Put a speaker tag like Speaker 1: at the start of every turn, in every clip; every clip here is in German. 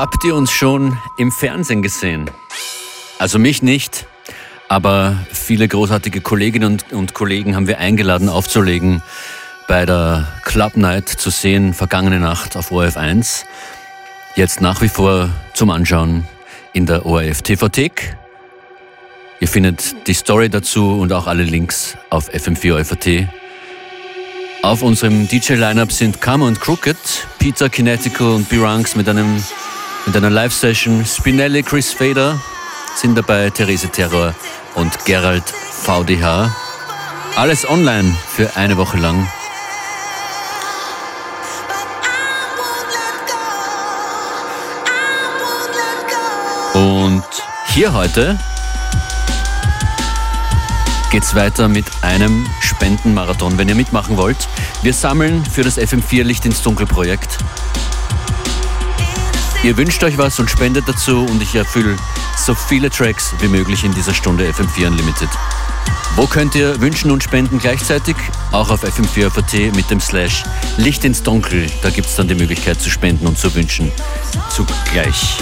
Speaker 1: Habt ihr uns schon im Fernsehen gesehen? Also mich nicht, aber viele großartige Kolleginnen und, und Kollegen haben wir eingeladen aufzulegen bei der Club Night zu sehen, vergangene Nacht auf ORF 1. Jetzt nach wie vor zum Anschauen in der ORF TV-Thek. Ihr findet die Story dazu und auch alle Links auf FM4 ORF.at. Auf unserem DJ-Lineup sind Karma und Crooked, Peter Kinetical und B-Ranks mit, mit einer Live-Session. Spinelli, Chris Fader sind dabei, Therese Terror und Gerald VDH. Alles online für eine Woche lang. Und hier heute geht's weiter mit einem Spendenmarathon, wenn ihr mitmachen wollt. Wir sammeln für das FM4 Licht ins Dunkel Projekt. Ihr wünscht euch was und spendet dazu und ich erfülle so viele Tracks wie möglich in dieser Stunde FM4 Unlimited. Wo könnt ihr wünschen und spenden gleichzeitig? Auch auf FM4 mit dem Slash Licht ins Dunkel. Da gibt es dann die Möglichkeit zu spenden und zu wünschen zugleich.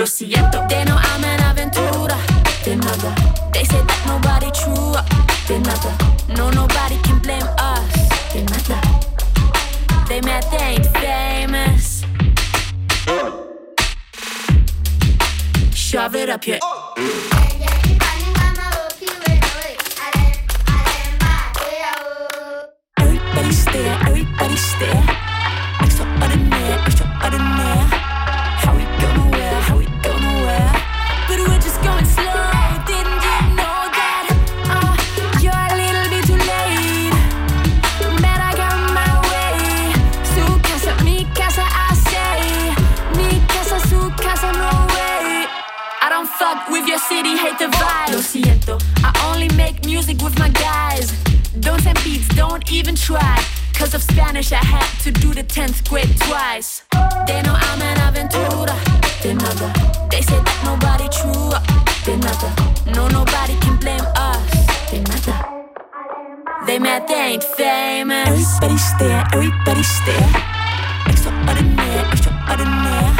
Speaker 2: Lo siento, they know I'm an aventura. De nada, they say that nobody true. De nada, no nobody can blame us. De nada, they mad they ain't famous. Shove it up your. Everybody stare, everybody stare. Extraordinaire, extraordinaire. Your city, hate the vibe. Lo siento, I only make music with my guys. Don't send beats, don't even try. Cause of Spanish, I had to do the 10th grade twice. They know I'm an aventura. De nada. They say that nobody true. De nada. No, nobody can blame us. De nada. They mad they ain't famous. Everybody stare, everybody stare. Extraordinaire, extraordinaire.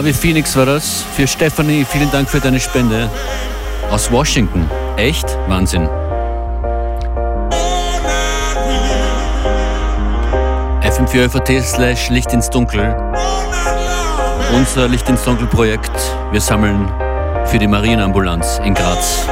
Speaker 1: Marvi Phoenix war das. Für Stephanie, vielen Dank für deine Spende. Aus Washington. Echt? Wahnsinn. fm4 slash Licht ins Dunkel. Unser Licht ins Dunkel Projekt. Wir sammeln für die Marienambulanz in Graz.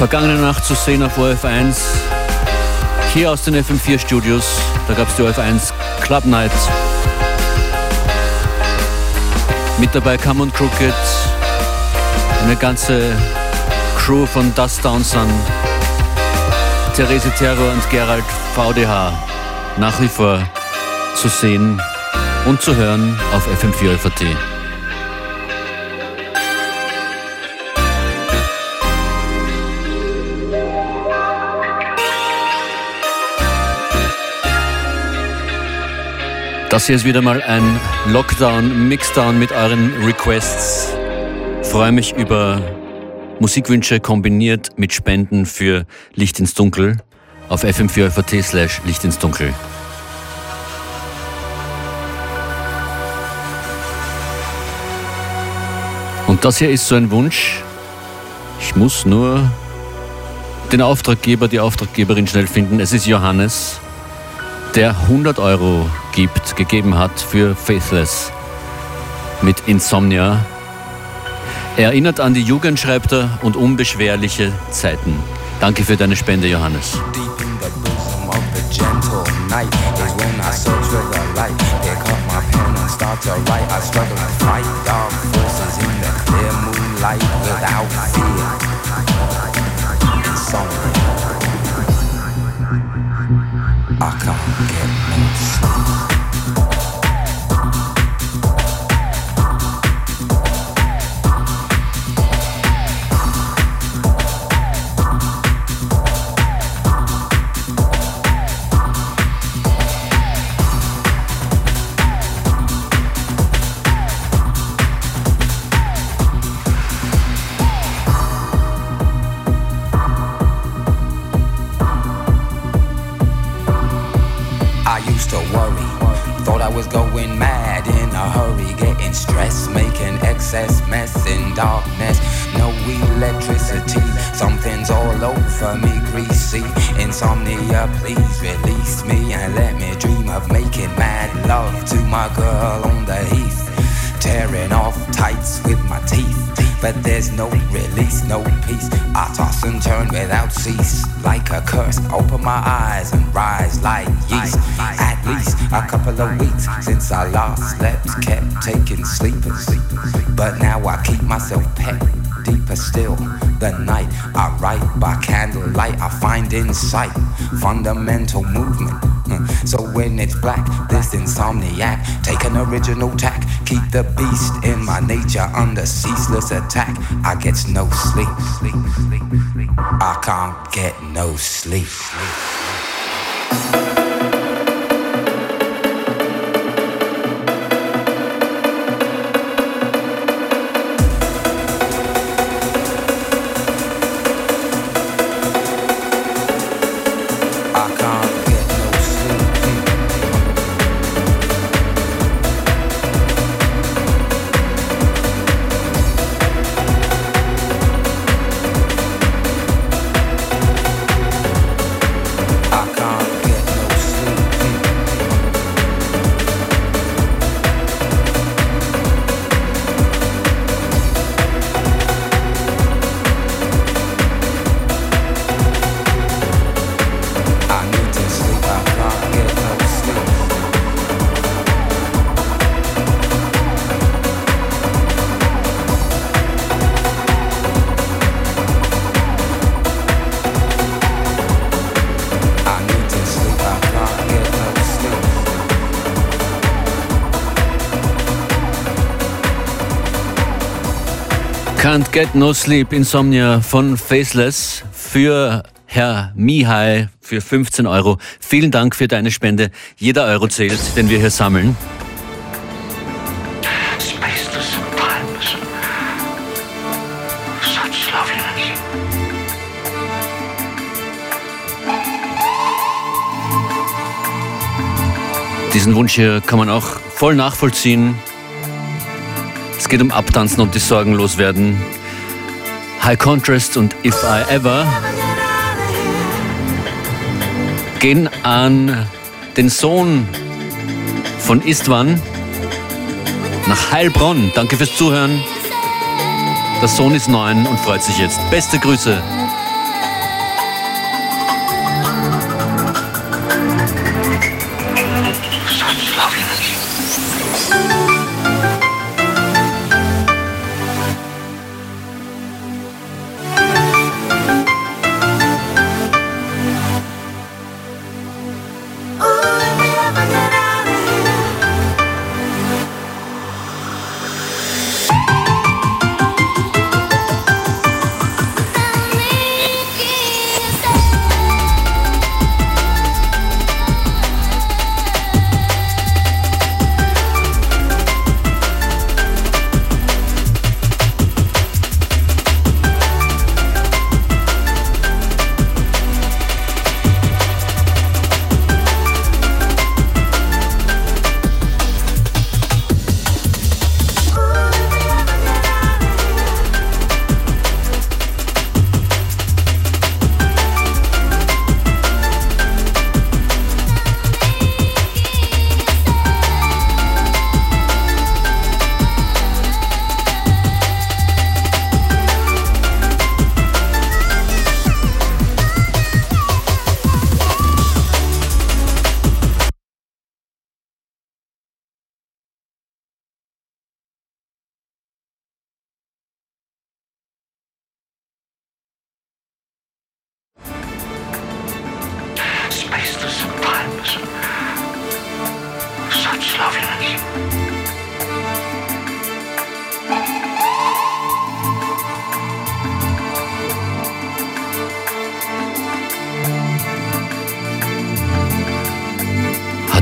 Speaker 1: Vergangene Nacht zu sehen auf OF1. Hier aus den FM4 Studios. Da gab es die OF1 Club Night. Mit dabei Come Crooked. Eine ganze Crew von Dust Down Sun. Therese Terror und Gerald VDH. Nach wie vor zu sehen und zu hören auf FM4 FAT. Das hier ist wieder mal ein Lockdown, Mixdown mit euren Requests. Freue mich über Musikwünsche kombiniert mit Spenden für Licht ins Dunkel auf fm4.at slash Licht ins Dunkel. Und das hier ist so ein Wunsch. Ich muss nur den Auftraggeber, die Auftraggeberin schnell finden. Es ist Johannes der 100 Euro gibt, gegeben hat für Faithless mit Insomnia. Er erinnert an die Jugend, schreibt er, und unbeschwerliche Zeiten. Danke für deine Spende, Johannes. Insomnia. I
Speaker 3: last slept, kept taking sleepers. But now I keep myself pet deeper still. The night I write by candlelight, I find insight, fundamental movement. Hmm. So when it's black, this insomniac, take an original tack, keep the beast in my nature under ceaseless attack. I get no sleep. I can't get no sleep.
Speaker 1: Can't Get No Sleep Insomnia von Faceless für Herr Mihai für 15 Euro. Vielen Dank für deine Spende. Jeder Euro zählt, den wir hier sammeln. Diesen Wunsch hier kann man auch voll nachvollziehen geht um Abtanzen und die Sorgen loswerden. High Contrast und If I Ever gehen an den Sohn von Istvan nach Heilbronn. Danke fürs Zuhören. Der Sohn ist neun und freut sich jetzt. Beste Grüße.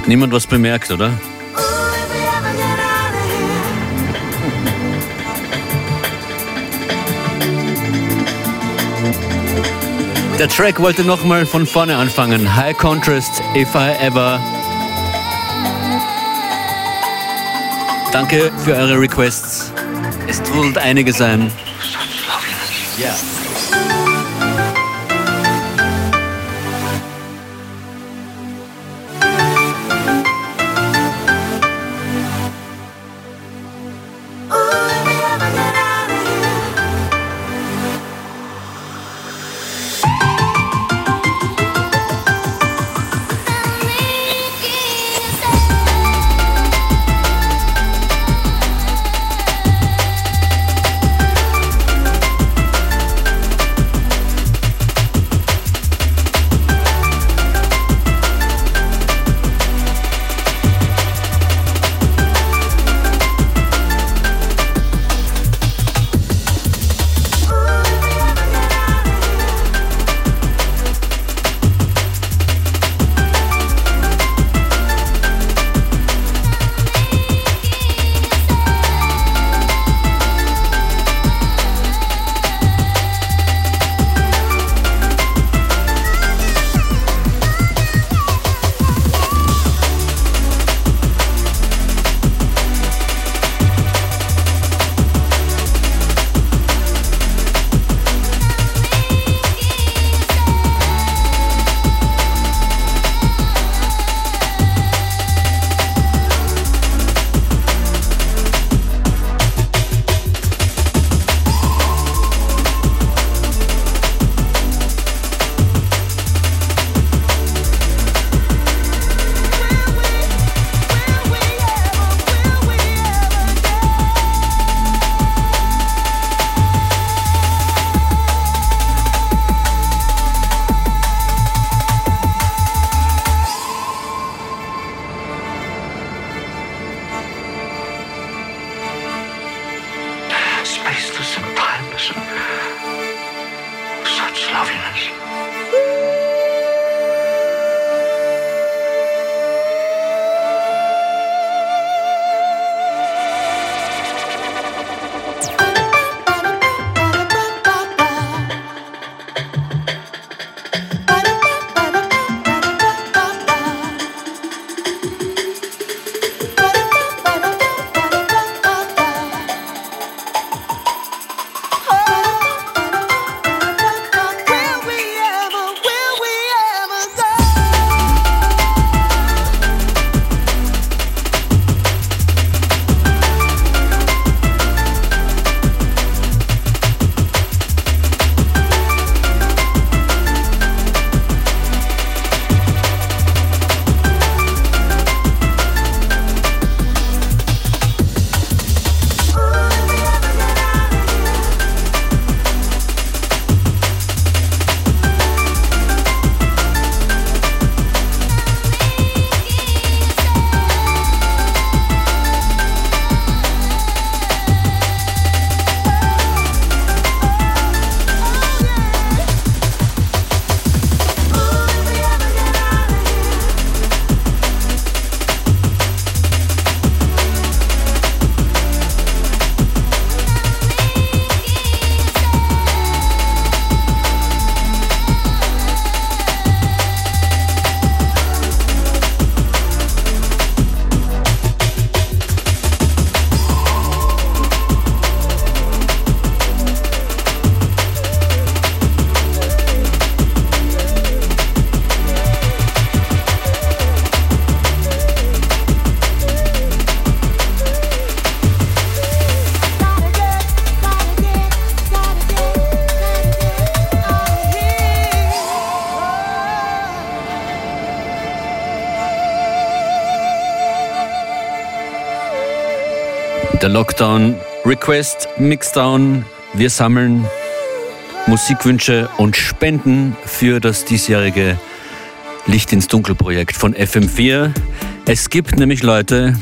Speaker 1: Niemand was bemerkt, oder? Der Track wollte nochmal von vorne anfangen. High Contrast, If I Ever. Danke für eure Requests. Es trudelt einige sein. Ja. Der Lockdown Request Mixdown. Wir sammeln Musikwünsche und Spenden für das diesjährige Licht ins Dunkel Projekt von FM4. Es gibt nämlich Leute,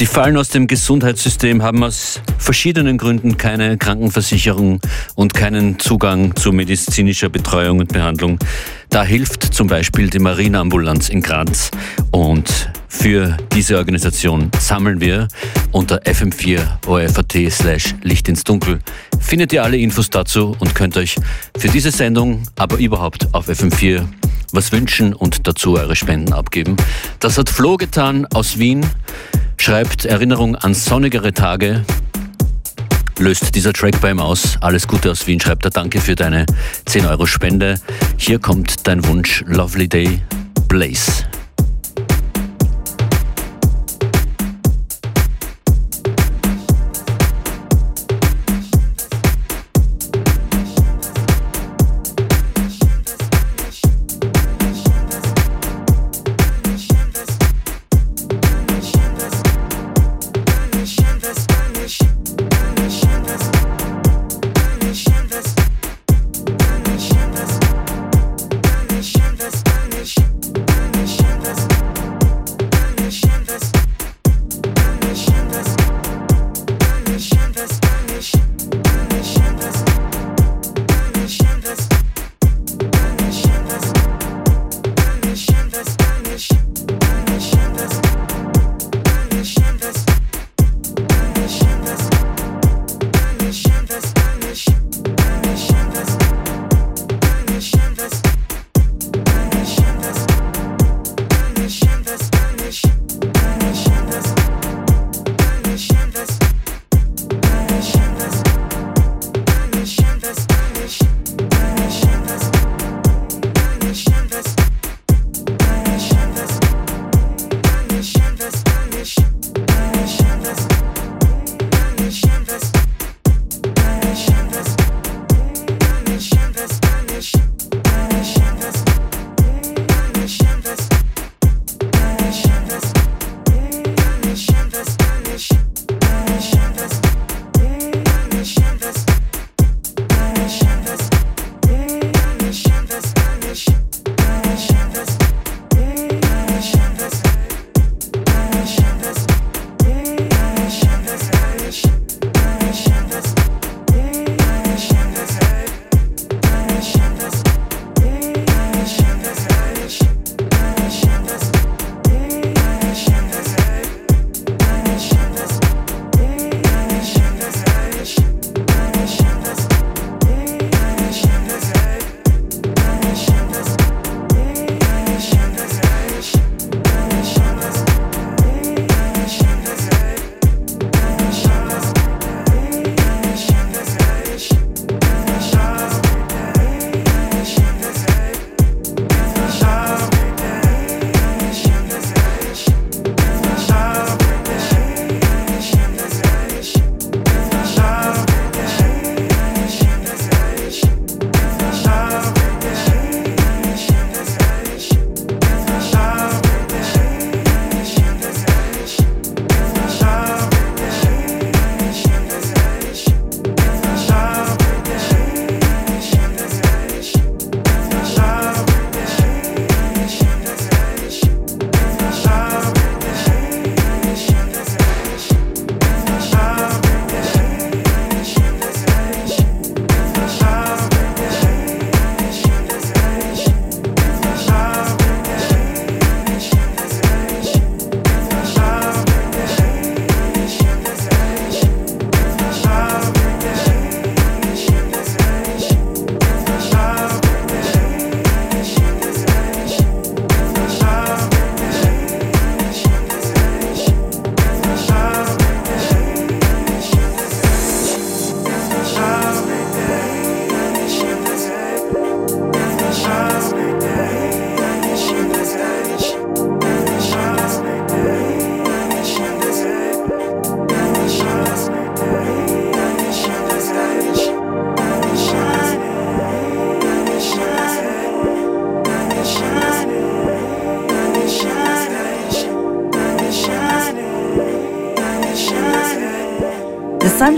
Speaker 1: Die fallen aus dem Gesundheitssystem, haben aus verschiedenen Gründen keine Krankenversicherung und keinen Zugang zu medizinischer Betreuung und Behandlung. Da hilft zum Beispiel die Marineambulanz in Graz und für diese Organisation sammeln wir unter fm4 orf.at slash Licht ins Dunkel. Findet ihr alle Infos dazu und könnt euch für diese Sendung, aber überhaupt auf FM4 was wünschen und dazu eure Spenden abgeben. Das hat Flo getan aus Wien schreibt Erinnerung an sonnigere Tage. Löst dieser Track bei ihm aus. Alles Gute aus Wien, schreibt er Danke für deine 10 Euro Spende. Hier kommt dein Wunsch Lovely Day Blaze.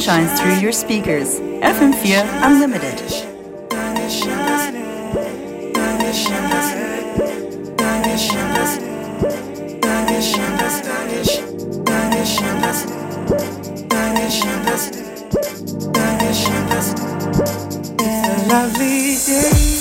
Speaker 4: shines through your speakers. FM Fear Unlimited.
Speaker 5: It's a lovely
Speaker 6: day.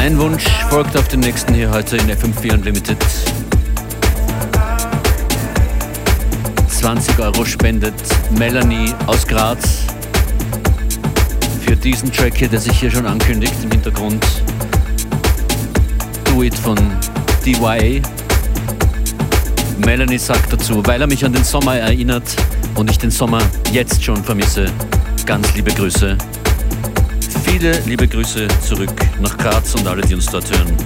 Speaker 6: Ein Wunsch folgt auf den nächsten hier heute in FM4 Unlimited. 20 Euro spendet Melanie aus Graz für diesen Track hier, der sich hier schon ankündigt im Hintergrund.
Speaker 7: Do It von DYA. Melanie sagt dazu, weil er mich an den Sommer erinnert und ich den Sommer jetzt schon vermisse. Ganz liebe Grüße. Viele liebe Grüße zurück nach Graz und alle, die uns dort hören.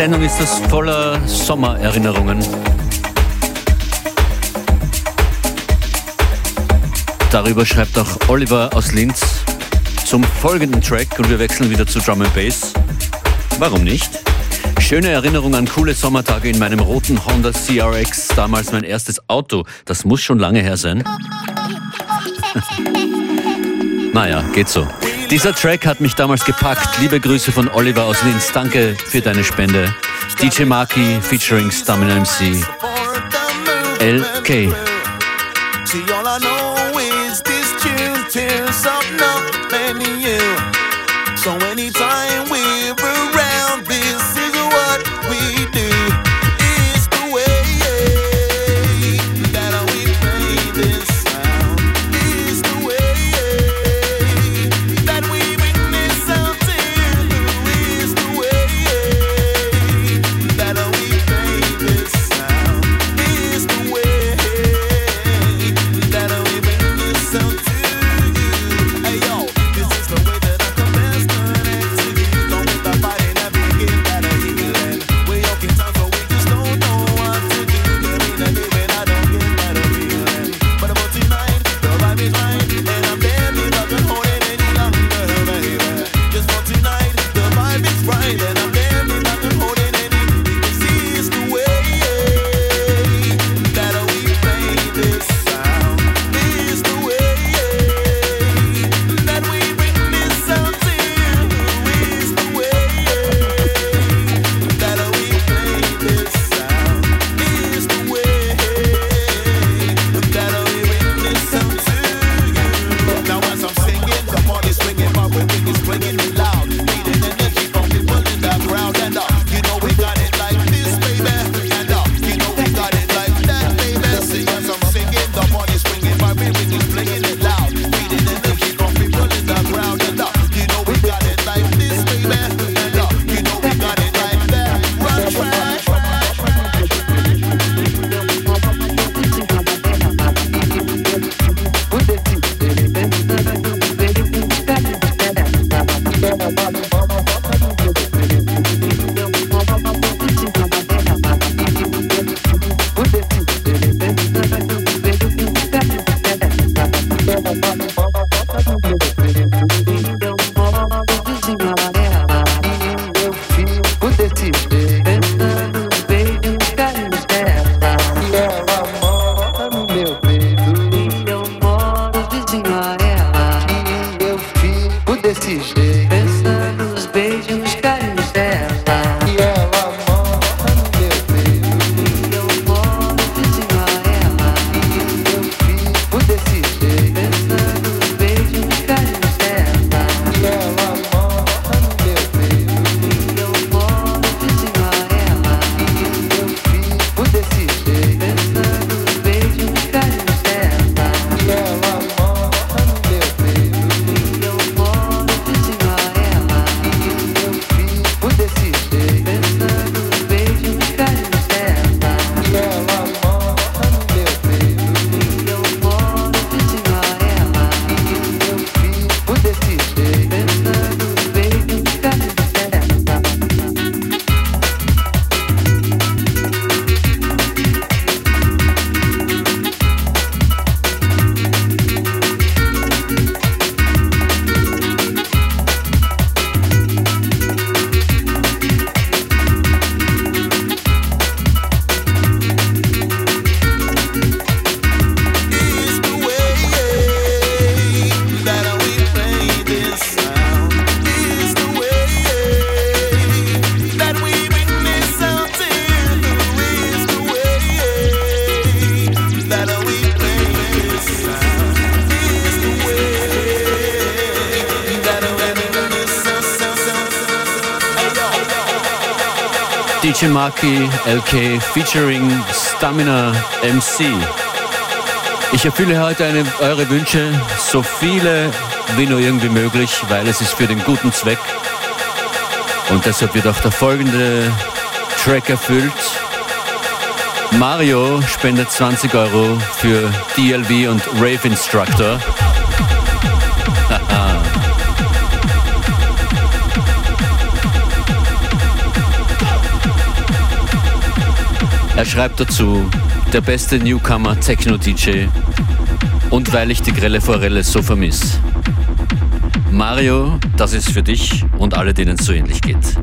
Speaker 8: Sendung ist das voller Sommererinnerungen. Darüber schreibt auch Oliver aus Linz zum folgenden Track und wir wechseln wieder zu Drum and Bass. Warum nicht? Schöne Erinnerung an coole Sommertage in meinem roten Honda CRX, damals mein erstes Auto. Das muss schon lange her sein. naja, geht so. Dieser Track hat mich damals gepackt. Liebe Grüße von Oliver aus Linz. Danke für deine Spende. DJ Marky featuring Stamina MC. LK. So anytime Maki LK featuring Stamina MC. Ich erfülle heute eine, eure Wünsche, so viele wie nur irgendwie möglich, weil es ist für den guten Zweck. Und deshalb wird auch der folgende Track erfüllt. Mario spendet 20 Euro für DLV und Rave Instructor.
Speaker 1: Er schreibt dazu, der beste Newcomer Techno-DJ und weil ich die grelle Forelle so vermiss. Mario, das ist für dich und alle, denen es so ähnlich geht.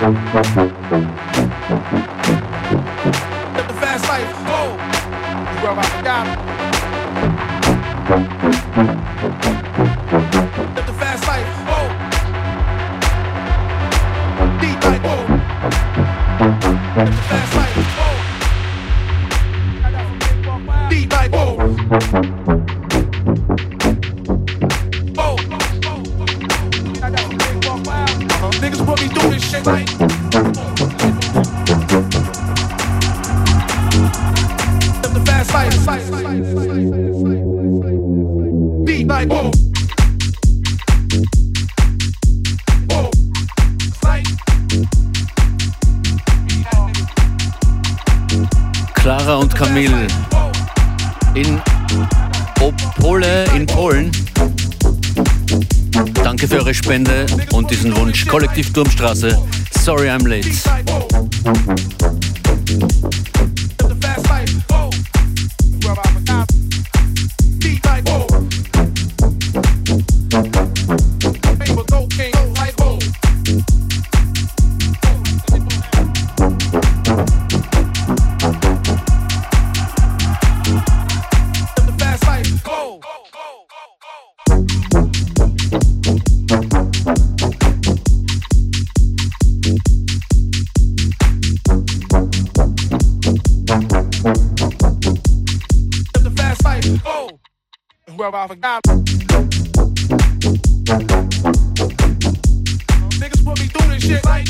Speaker 1: Spende Wunsch. Kollektiv Turmstraße. Sorry I'm late.
Speaker 5: I forgot. Niggas put me through this shit like.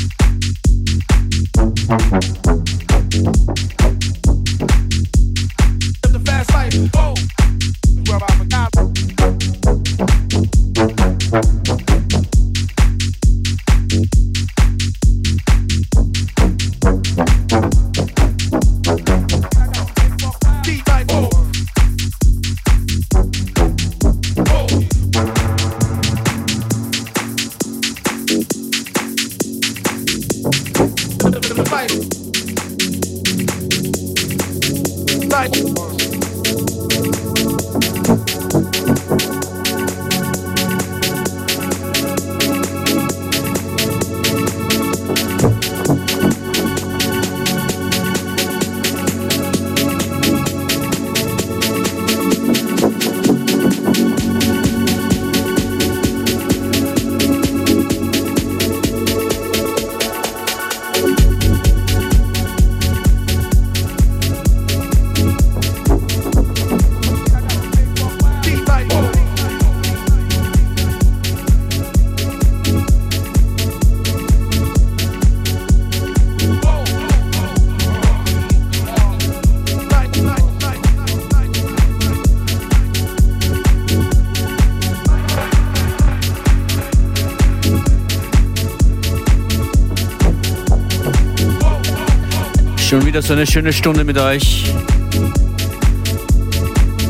Speaker 1: Schon wieder so eine schöne Stunde mit euch.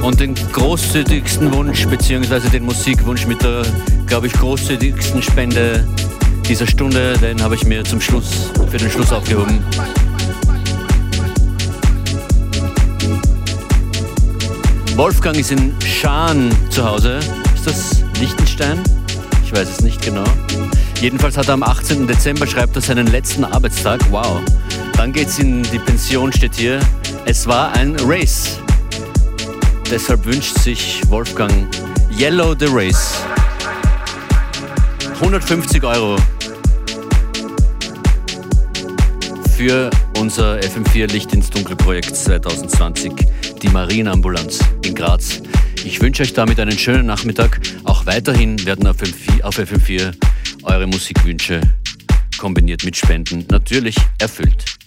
Speaker 1: Und den großzügigsten Wunsch, beziehungsweise den Musikwunsch mit der, glaube ich, großzügigsten Spende dieser Stunde, den habe ich mir zum Schluss, für den Schluss aufgehoben. Wolfgang ist in Schaan zu Hause. Ist das Liechtenstein? Ich weiß es nicht genau. Jedenfalls hat er am 18. Dezember schreibt er seinen letzten Arbeitstag. Wow. Dann geht's in die Pension, steht hier. Es war ein Race. Deshalb wünscht sich Wolfgang Yellow the Race. 150 Euro für unser FM4 Licht ins Dunkel Projekt 2020, die Marienambulanz in Graz. Ich wünsche euch damit einen schönen Nachmittag. Auch weiterhin werden auf FM4 eure Musikwünsche kombiniert mit Spenden natürlich erfüllt.